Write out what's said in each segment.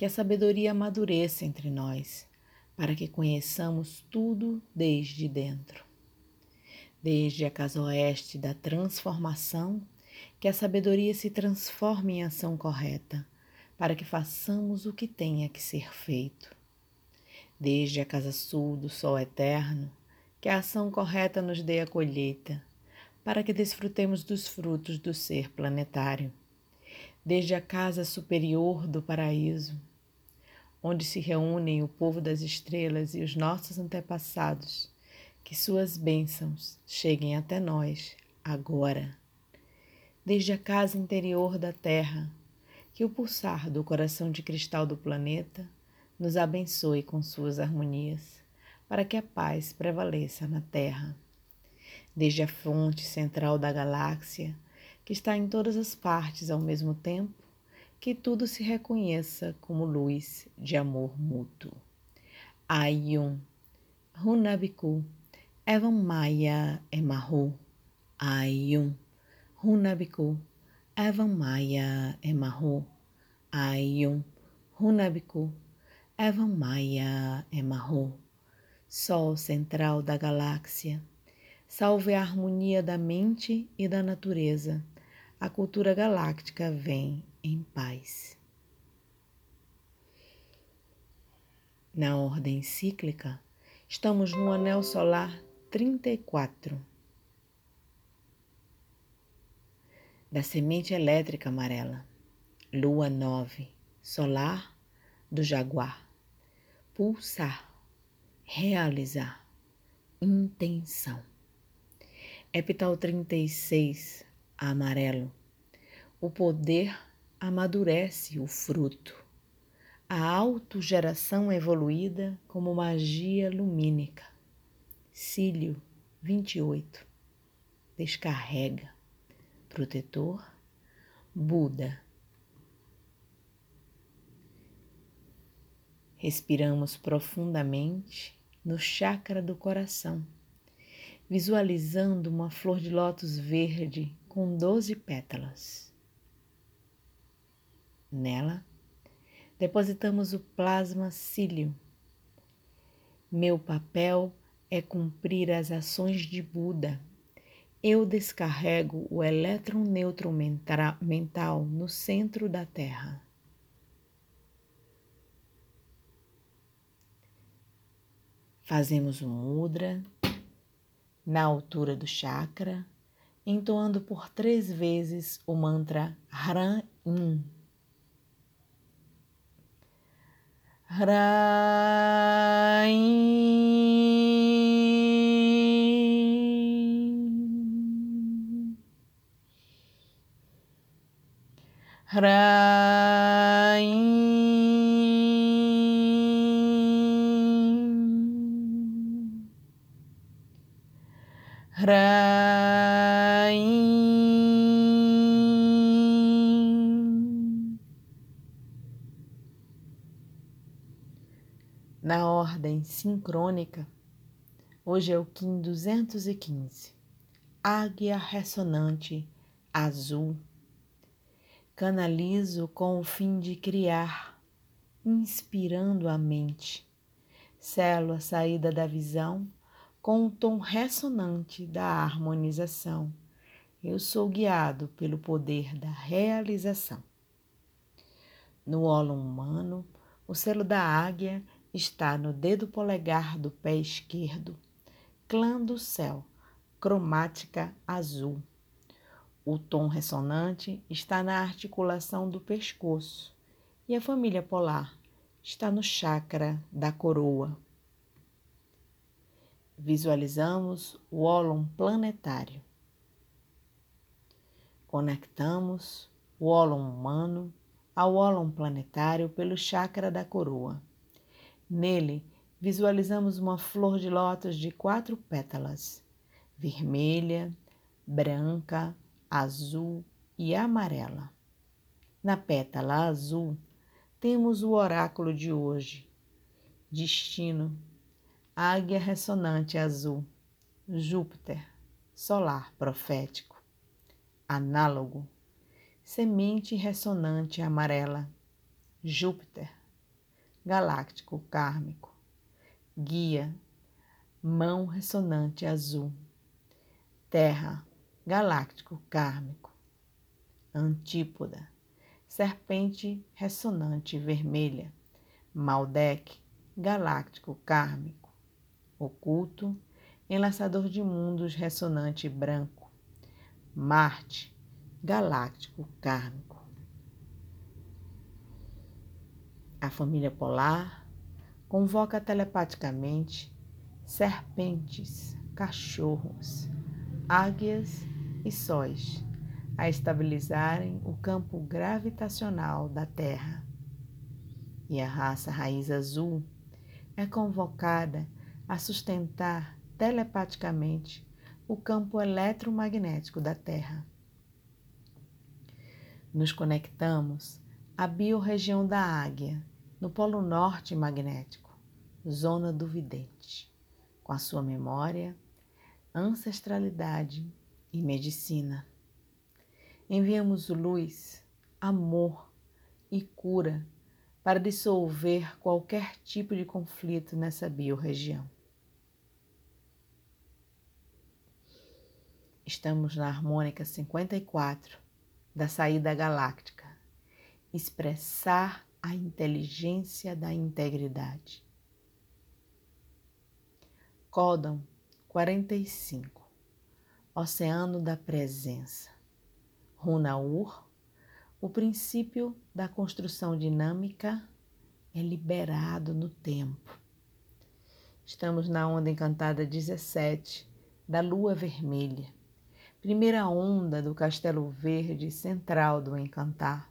que a sabedoria amadureça entre nós, para que conheçamos tudo desde dentro. Desde a casa oeste da transformação, que a sabedoria se transforme em ação correta, para que façamos o que tenha que ser feito. Desde a casa sul do sol eterno, que a ação correta nos dê a colheita, para que desfrutemos dos frutos do ser planetário. Desde a casa superior do paraíso, onde se reúnem o povo das estrelas e os nossos antepassados, que suas bênçãos cheguem até nós agora. Desde a casa interior da Terra, que o pulsar do coração de cristal do planeta nos abençoe com suas harmonias, para que a paz prevaleça na Terra. Desde a fonte central da galáxia, que está em todas as partes ao mesmo tempo, que tudo se reconheça como luz de amor mútuo. Ayun, Runabiku, Evan Maya Emahu, Ayun, Runabiku, Evan Maya Emahu, Ayun, Runabiku, Evan Maya Emahu. Sol central da galáxia, salve a harmonia da mente e da natureza. A cultura galáctica vem em paz. Na ordem cíclica, estamos no anel solar 34 da semente elétrica amarela, lua 9, solar do jaguar, pulsar, realizar, intenção. Epital 36, amarelo, o poder amadurece o fruto. A autogeração evoluída como magia lumínica. Cílio 28. Descarrega. Protetor. Buda. Respiramos profundamente no chakra do coração, visualizando uma flor de lótus verde com doze pétalas. Nela, depositamos o plasma cílio. Meu papel é cumprir as ações de Buda. Eu descarrego o elétron neutro mental no centro da Terra. Fazemos um mudra na altura do chakra, entoando por três vezes o mantra. Rain. Hraim. Hraim. Sincrônica, hoje é o Kim 215, Águia Ressonante Azul. Canalizo com o fim de criar, inspirando a mente. Selo a saída da visão com o tom ressonante da harmonização. Eu sou guiado pelo poder da realização. No óleo humano, o selo da águia está no dedo polegar do pé esquerdo, clã do céu, cromática azul. O tom ressonante está na articulação do pescoço e a família polar está no chakra da coroa. Visualizamos o ólon planetário. Conectamos o ólon humano ao ólon planetário pelo chakra da coroa. Nele, visualizamos uma flor de lótus de quatro pétalas, vermelha, branca, azul e amarela. Na pétala azul, temos o oráculo de hoje. Destino, águia ressonante azul, Júpiter, solar profético. Análogo, semente ressonante amarela, Júpiter, galáctico kármico. Guia, mão ressonante azul. Terra, galáctico kármico. Antípoda, serpente ressonante vermelha. Maldek, galáctico kármico. Oculto, enlaçador de mundos ressonante branco. Marte, galáctico kármico. A família polar convoca telepaticamente serpentes, cachorros, águias e sóis a estabilizarem o campo gravitacional da Terra. E a raça raiz azul é convocada a sustentar telepaticamente o campo eletromagnético da Terra. Nos conectamos à biorregião da águia, no Polo Norte magnético, zona do vidente, com a sua memória, ancestralidade e medicina. Enviamos luz, amor e cura para dissolver qualquer tipo de conflito nessa biorregião. Estamos na harmônica 54 da saída galáctica. Expressar a inteligência da integridade. Códon 45 Oceano da Presença. Runaur, o princípio da construção dinâmica é liberado no tempo. Estamos na onda encantada 17 da Lua Vermelha, primeira onda do Castelo Verde central do Encantar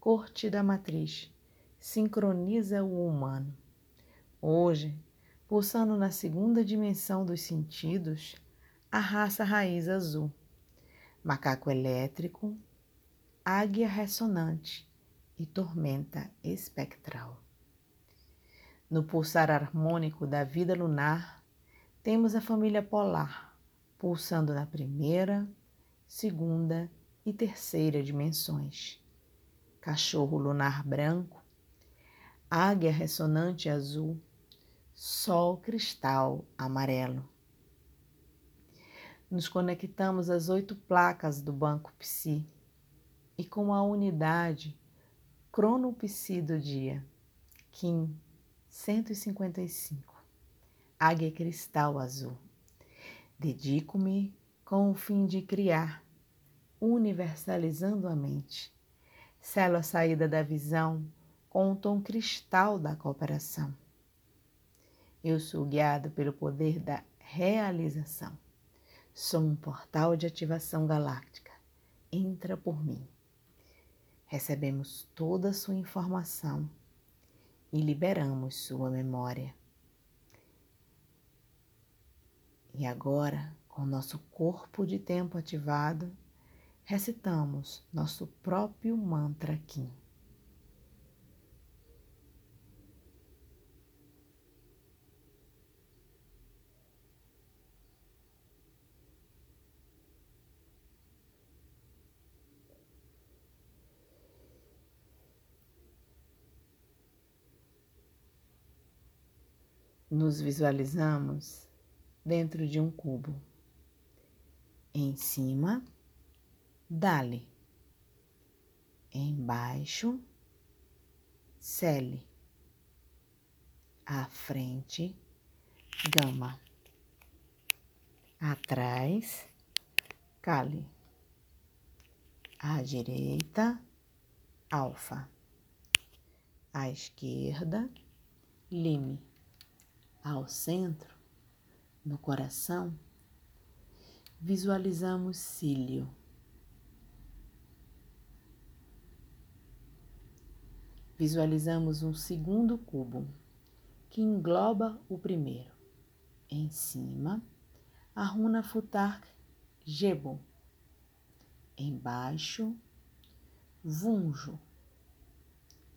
corte da matriz, sincroniza o humano. Hoje, pulsando na segunda dimensão dos sentidos, a raça raiz azul, macaco elétrico, águia ressonante e tormenta espectral. No pulsar harmônico da vida lunar, temos a família polar, pulsando na primeira, segunda e terceira dimensões cachorro lunar branco, águia ressonante azul, sol cristal amarelo. Nos conectamos às oito placas do Banco Psi e com a unidade Crono Psi do dia, Kim 155, Águia Cristal Azul. Dedico-me com o fim de criar, universalizando a mente Selo a saída da visão com o tom cristal da cooperação. Eu sou guiado pelo poder da realização. Sou um portal de ativação galáctica. Entra por mim. Recebemos toda a sua informação e liberamos sua memória. E agora, com nosso corpo de tempo ativado, recitamos nosso próprio mantra aqui. Nos visualizamos dentro de um cubo. Em cima, Dali. Embaixo, Cele. À frente, Gama. Atrás, Cali. À direita, Alfa. À esquerda, Lime. Ao centro, no coração, visualizamos cílio. Visualizamos um segundo cubo que engloba o primeiro. Em cima, a runa Futark Gebo. Embaixo, Vunjo.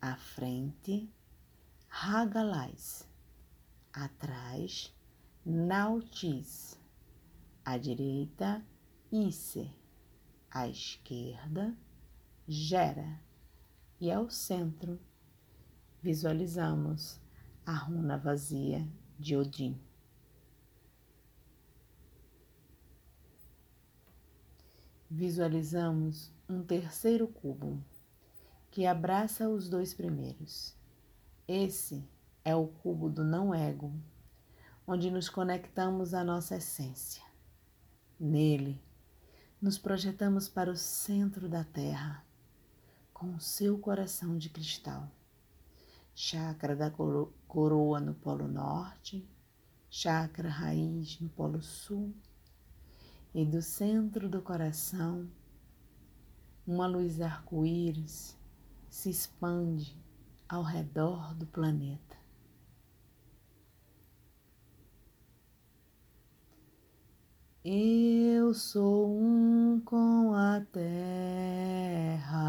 À frente, Hagalais. Atrás, Nautis. À direita, Isse. À esquerda, Gera. E ao centro, visualizamos a runa vazia de Odin. Visualizamos um terceiro cubo que abraça os dois primeiros. Esse é o cubo do não-ego, onde nos conectamos à nossa essência. Nele, nos projetamos para o centro da Terra, com o seu coração de cristal chakra da coroa no Polo Norte, chakra raiz no Polo Sul, e do centro do coração, uma luz arco-íris se expande ao redor do planeta. Eu sou um com a terra.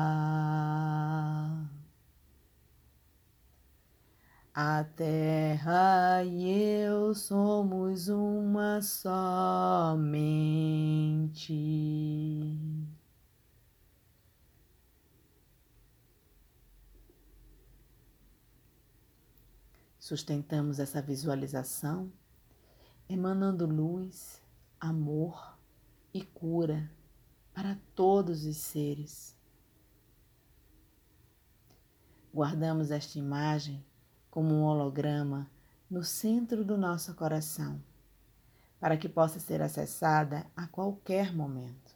A terra e eu somos uma só mente. Sustentamos essa visualização emanando luz, amor e cura para todos os seres. Guardamos esta imagem como um holograma no centro do nosso coração, para que possa ser acessada a qualquer momento.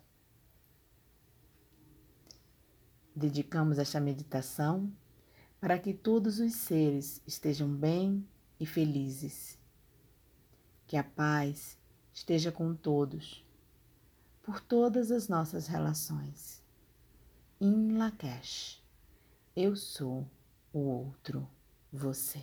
Dedicamos esta meditação para que todos os seres estejam bem e felizes. Que a paz esteja com todos, por todas as nossas relações. In Lakesh, eu sou o outro você.